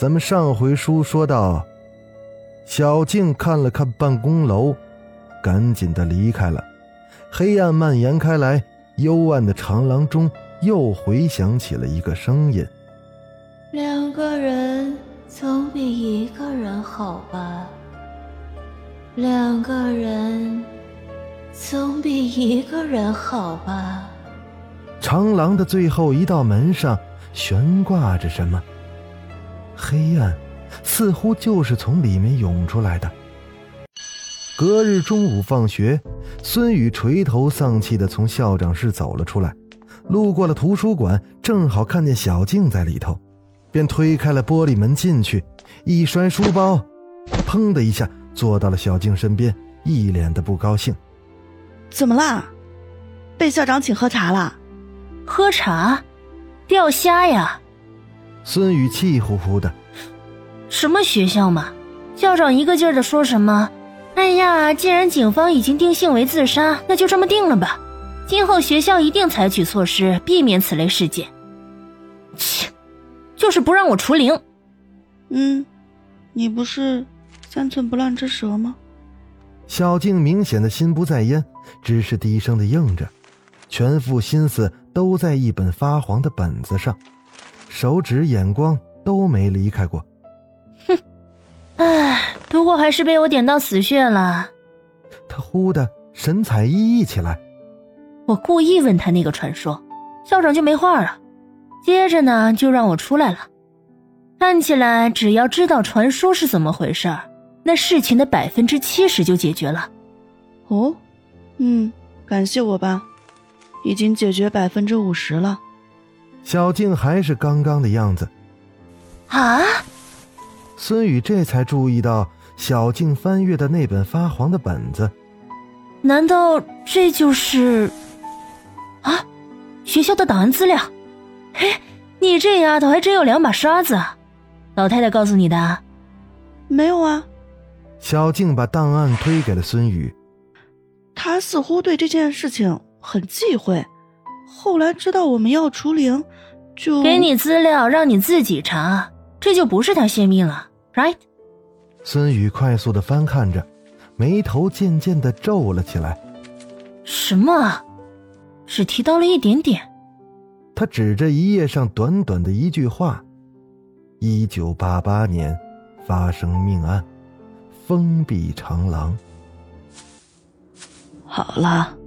咱们上回书说到，小静看了看办公楼，赶紧的离开了。黑暗蔓延开来，幽暗的长廊中又回响起了一个声音：“两个人总比一个人好吧？两个人总比一个人好吧？”长廊的最后一道门上悬挂着什么？黑暗，似乎就是从里面涌出来的。隔日中午放学，孙宇垂头丧气的从校长室走了出来，路过了图书馆，正好看见小静在里头，便推开了玻璃门进去，一摔书包，砰的一下坐到了小静身边，一脸的不高兴。怎么啦？被校长请喝茶了？喝茶？钓虾呀？孙宇气呼呼的：“什么学校嘛？校长一个劲儿的说什么？哎呀，既然警方已经定性为自杀，那就这么定了吧。今后学校一定采取措施，避免此类事件。切，就是不让我除灵。嗯，你不是三寸不烂之舌吗？”小静明显的心不在焉，只是低声的应着，全副心思都在一本发黄的本子上。手指眼光都没离开过，哼，唉，不过还是被我点到死穴了。他忽的神采奕奕起来。我故意问他那个传说，校长就没话了。接着呢，就让我出来了。看起来只要知道传说是怎么回事那事情的百分之七十就解决了。哦，嗯，感谢我吧，已经解决百分之五十了。小静还是刚刚的样子，啊！孙宇这才注意到小静翻阅的那本发黄的本子，难道这就是啊？学校的档案资料？嘿，你这丫头还真有两把刷子啊！老太太告诉你的？没有啊。小静把档案推给了孙宇，他似乎对这件事情很忌讳。后来知道我们要除灵，就给你资料让你自己查，这就不是他泄密了，right？孙宇快速的翻看着，眉头渐渐的皱了起来。什么？只提到了一点点。他指着一页上短短的一句话：“一九八八年发生命案，封闭长廊。”好了。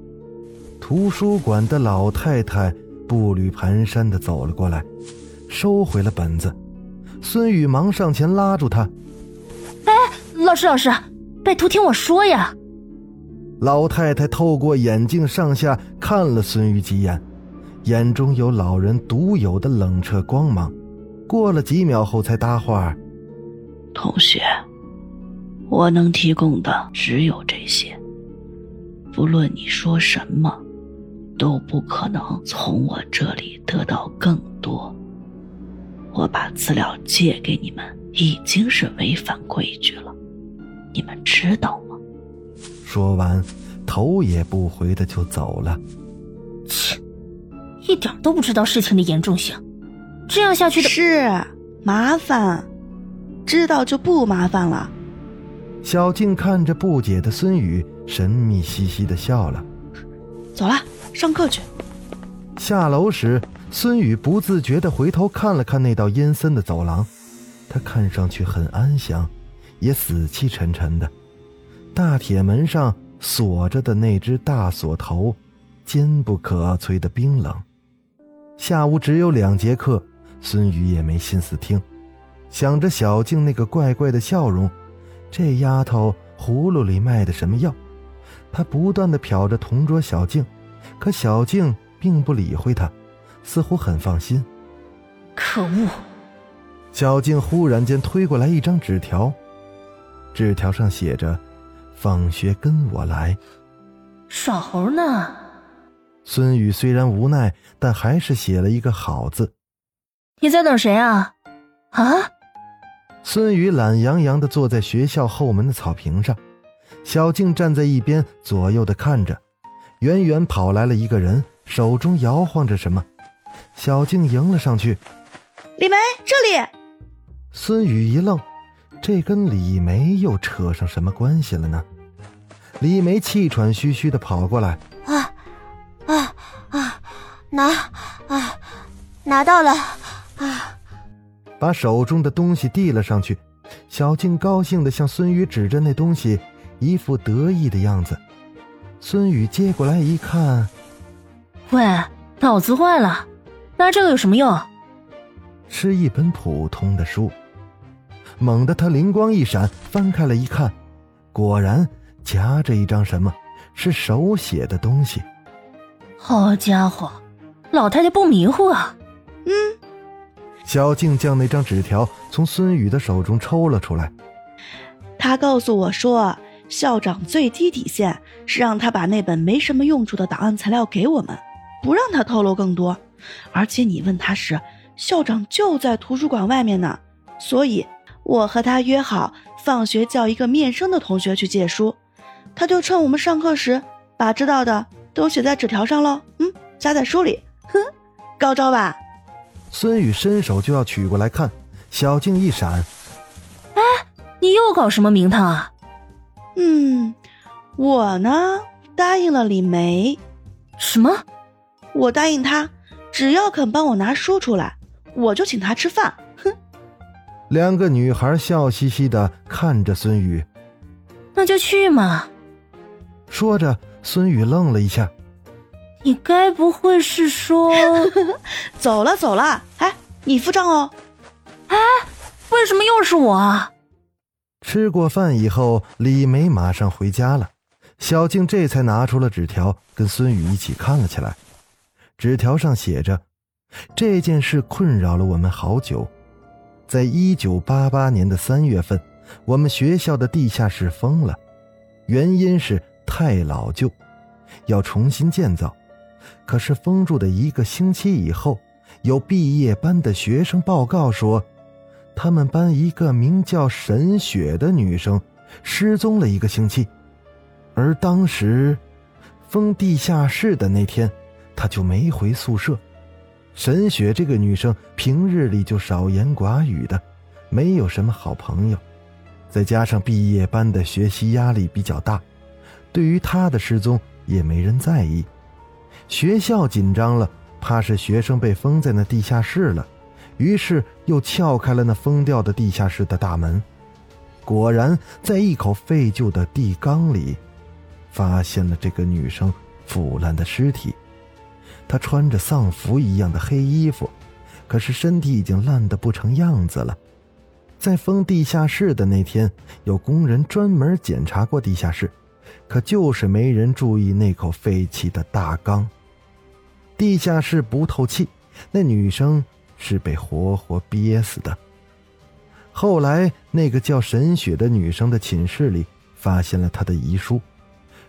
图书馆的老太太步履蹒跚地走了过来，收回了本子。孙宇忙上前拉住她：“哎，老师，老师，拜托听我说呀！”老太太透过眼镜上下看了孙宇几眼，眼中有老人独有的冷彻光芒。过了几秒后，才搭话：“同学，我能提供的只有这些，不论你说什么。”都不可能从我这里得到更多。我把资料借给你们，已经是违反规矩了，你们知道吗？说完，头也不回的就走了。切，一点都不知道事情的严重性，这样下去的是麻烦。知道就不麻烦了。小静看着不解的孙宇，神秘兮兮的笑了。走了。上课去。下楼时，孙宇不自觉的回头看了看那道阴森的走廊，他看上去很安详，也死气沉沉的。大铁门上锁着的那只大锁头，坚不可摧的冰冷。下午只有两节课，孙宇也没心思听，想着小静那个怪怪的笑容，这丫头葫芦里卖的什么药？他不断的瞟着同桌小静。可小静并不理会他，似乎很放心。可恶！小静忽然间推过来一张纸条，纸条上写着：“放学跟我来。”耍猴呢？孙宇虽然无奈，但还是写了一个好字。你在等谁啊？啊？孙宇懒洋洋的坐在学校后门的草坪上，小静站在一边左右的看着。远远跑来了一个人，手中摇晃着什么。小静迎了上去：“李梅，这里。”孙宇一愣，这跟李梅又扯上什么关系了呢？李梅气喘吁吁的跑过来：“啊，啊啊，拿啊，拿到了啊！”把手中的东西递了上去。小静高兴的向孙宇指着那东西，一副得意的样子。孙宇接过来一看，喂，脑子坏了，拿这个有什么用？是一本普通的书。猛地，他灵光一闪，翻开了一看，果然夹着一张什么，是手写的东西。好家伙，老太太不迷糊啊！嗯。小静将那张纸条从孙宇的手中抽了出来，他告诉我说。校长最低底线是让他把那本没什么用处的档案材料给我们，不让他透露更多。而且你问他时，校长就在图书馆外面呢。所以我和他约好，放学叫一个面生的同学去借书，他就趁我们上课时，把知道的都写在纸条上喽。嗯，夹在书里。哼，高招吧？孙宇伸手就要取过来看，小静一闪：“哎，你又搞什么名堂啊？”嗯，我呢答应了李梅，什么？我答应他，只要肯帮我拿书出来，我就请他吃饭。哼！两个女孩笑嘻嘻的看着孙宇，那就去嘛。说着，孙宇愣了一下，你该不会是说 走了走了？哎，你付账哦。哎，为什么又是我啊？吃过饭以后，李梅马上回家了。小静这才拿出了纸条，跟孙宇一起看了起来。纸条上写着：“这件事困扰了我们好久。在一九八八年的三月份，我们学校的地下室封了，原因是太老旧，要重新建造。可是封住的一个星期以后，有毕业班的学生报告说。”他们班一个名叫沈雪的女生失踪了一个星期，而当时封地下室的那天，她就没回宿舍。沈雪这个女生平日里就少言寡语的，没有什么好朋友，再加上毕业班的学习压力比较大，对于她的失踪也没人在意。学校紧张了，怕是学生被封在那地下室了。于是又撬开了那封掉的地下室的大门，果然在一口废旧的地缸里，发现了这个女生腐烂的尸体。她穿着丧服一样的黑衣服，可是身体已经烂得不成样子了。在封地下室的那天，有工人专门检查过地下室，可就是没人注意那口废弃的大缸。地下室不透气，那女生。是被活活憋死的。后来，那个叫沈雪的女生的寝室里发现了她的遗书，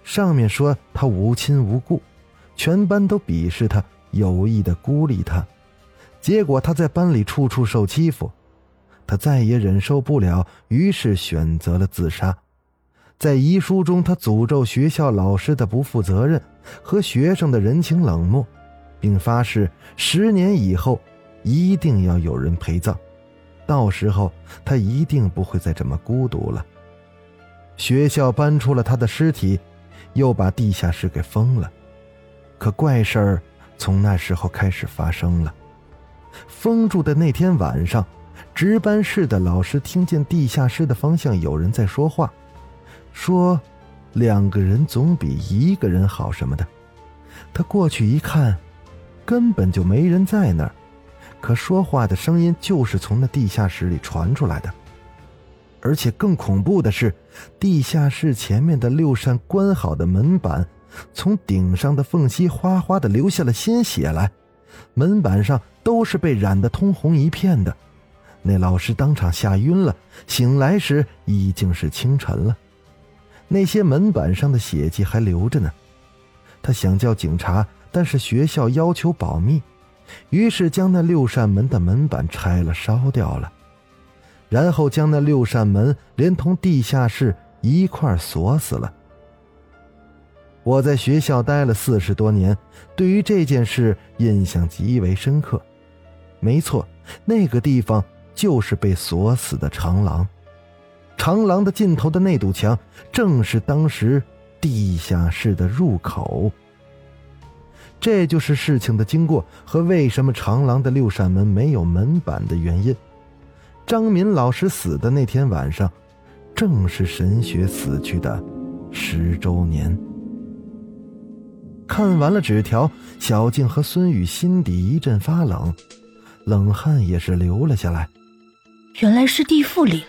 上面说她无亲无故，全班都鄙视她，有意的孤立她。结果她在班里处处受欺负，她再也忍受不了，于是选择了自杀。在遗书中，她诅咒学校老师的不负责任和学生的人情冷漠，并发誓十年以后。一定要有人陪葬，到时候他一定不会再这么孤独了。学校搬出了他的尸体，又把地下室给封了。可怪事儿从那时候开始发生了。封住的那天晚上，值班室的老师听见地下室的方向有人在说话，说：“两个人总比一个人好什么的。”他过去一看，根本就没人在那儿。可说话的声音就是从那地下室里传出来的，而且更恐怖的是，地下室前面的六扇关好的门板，从顶上的缝隙哗哗的流下了鲜血来，门板上都是被染得通红一片的，那老师当场吓晕了，醒来时已经是清晨了，那些门板上的血迹还留着呢。他想叫警察，但是学校要求保密，于是将那六扇门的门板拆了，烧掉了，然后将那六扇门连同地下室一块锁死了。我在学校待了四十多年，对于这件事印象极为深刻。没错，那个地方就是被锁死的长廊，长廊的尽头的那堵墙，正是当时地下室的入口。这就是事情的经过和为什么长廊的六扇门没有门板的原因。张敏老师死的那天晚上，正是沈雪死去的十周年。看完了纸条，小静和孙宇心底一阵发冷，冷汗也是流了下来。原来是地缚灵，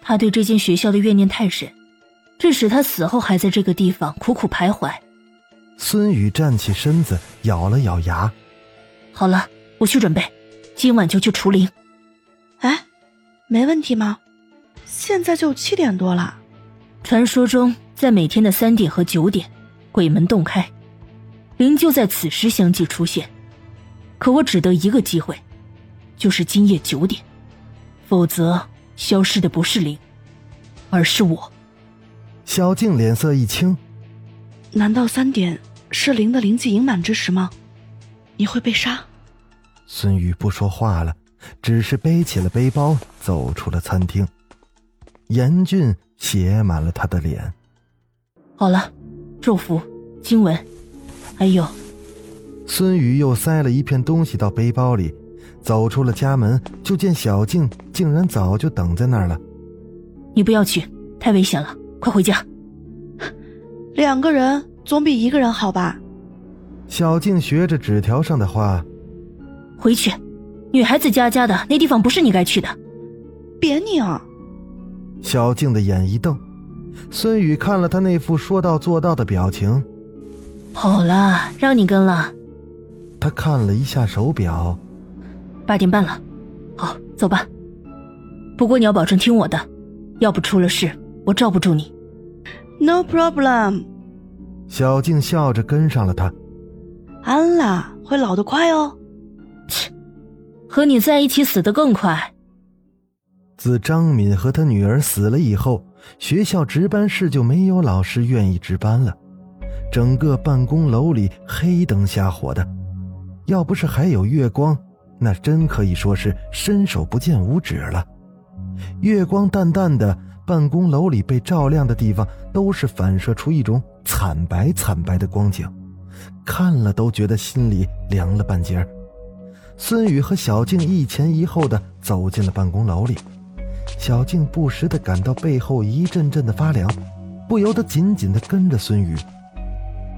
他对这间学校的怨念太深，致使他死后还在这个地方苦苦徘徊。孙宇站起身子，咬了咬牙：“好了，我去准备，今晚就去除灵。”哎，没问题吗？现在就七点多了。传说中，在每天的三点和九点。鬼门洞开，灵就在此时相继出现。可我只得一个机会，就是今夜九点，否则消失的不是灵，而是我。小静脸色一青，难道三点是灵的灵气盈满之时吗？你会被杀？孙宇不说话了，只是背起了背包走出了餐厅，严峻写满了他的脸。好了。咒符、经文，还有，孙宇又塞了一片东西到背包里，走出了家门，就见小静竟然早就等在那儿了。你不要去，太危险了，快回家。两个人总比一个人好吧？小静学着纸条上的话，回去。女孩子家家的，那地方不是你该去的。别拧！小静的眼一瞪。孙宇看了他那副说到做到的表情，好了，让你跟了。他看了一下手表，八点半了，好，走吧。不过你要保证听我的，要不出了事，我罩不住你。No problem。小静笑着跟上了他。安啦，会老得快哦。切，和你在一起死得更快。自张敏和他女儿死了以后。学校值班室就没有老师愿意值班了，整个办公楼里黑灯瞎火的，要不是还有月光，那真可以说是伸手不见五指了。月光淡淡的，办公楼里被照亮的地方都是反射出一种惨白惨白的光景，看了都觉得心里凉了半截儿孙宇和小静一前一后的走进了办公楼里。小静不时的感到背后一阵阵的发凉，不由得紧紧的跟着孙宇。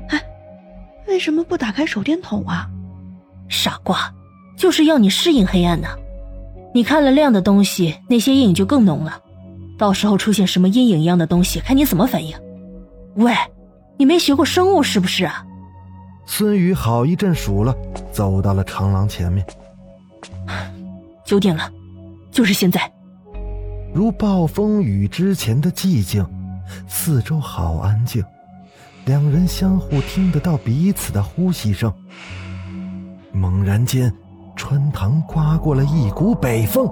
哎，为什么不打开手电筒啊？傻瓜，就是要你适应黑暗呢。你看了亮的东西，那些阴影就更浓了。到时候出现什么阴影一样的东西，看你怎么反应。喂，你没学过生物是不是啊？孙宇好一阵数了，走到了长廊前面。九点了，就是现在。如暴风雨之前的寂静，四周好安静，两人相互听得到彼此的呼吸声。猛然间，穿堂刮过了一股北风，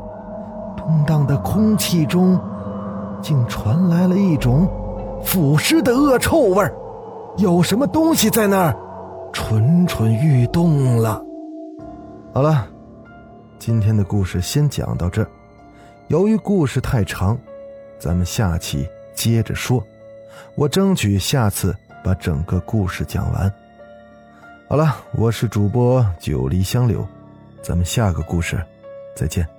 动荡的空气中，竟传来了一种腐尸的恶臭味儿，有什么东西在那儿蠢蠢欲动了。好了，今天的故事先讲到这儿。由于故事太长，咱们下期接着说。我争取下次把整个故事讲完。好了，我是主播九黎香柳，咱们下个故事再见。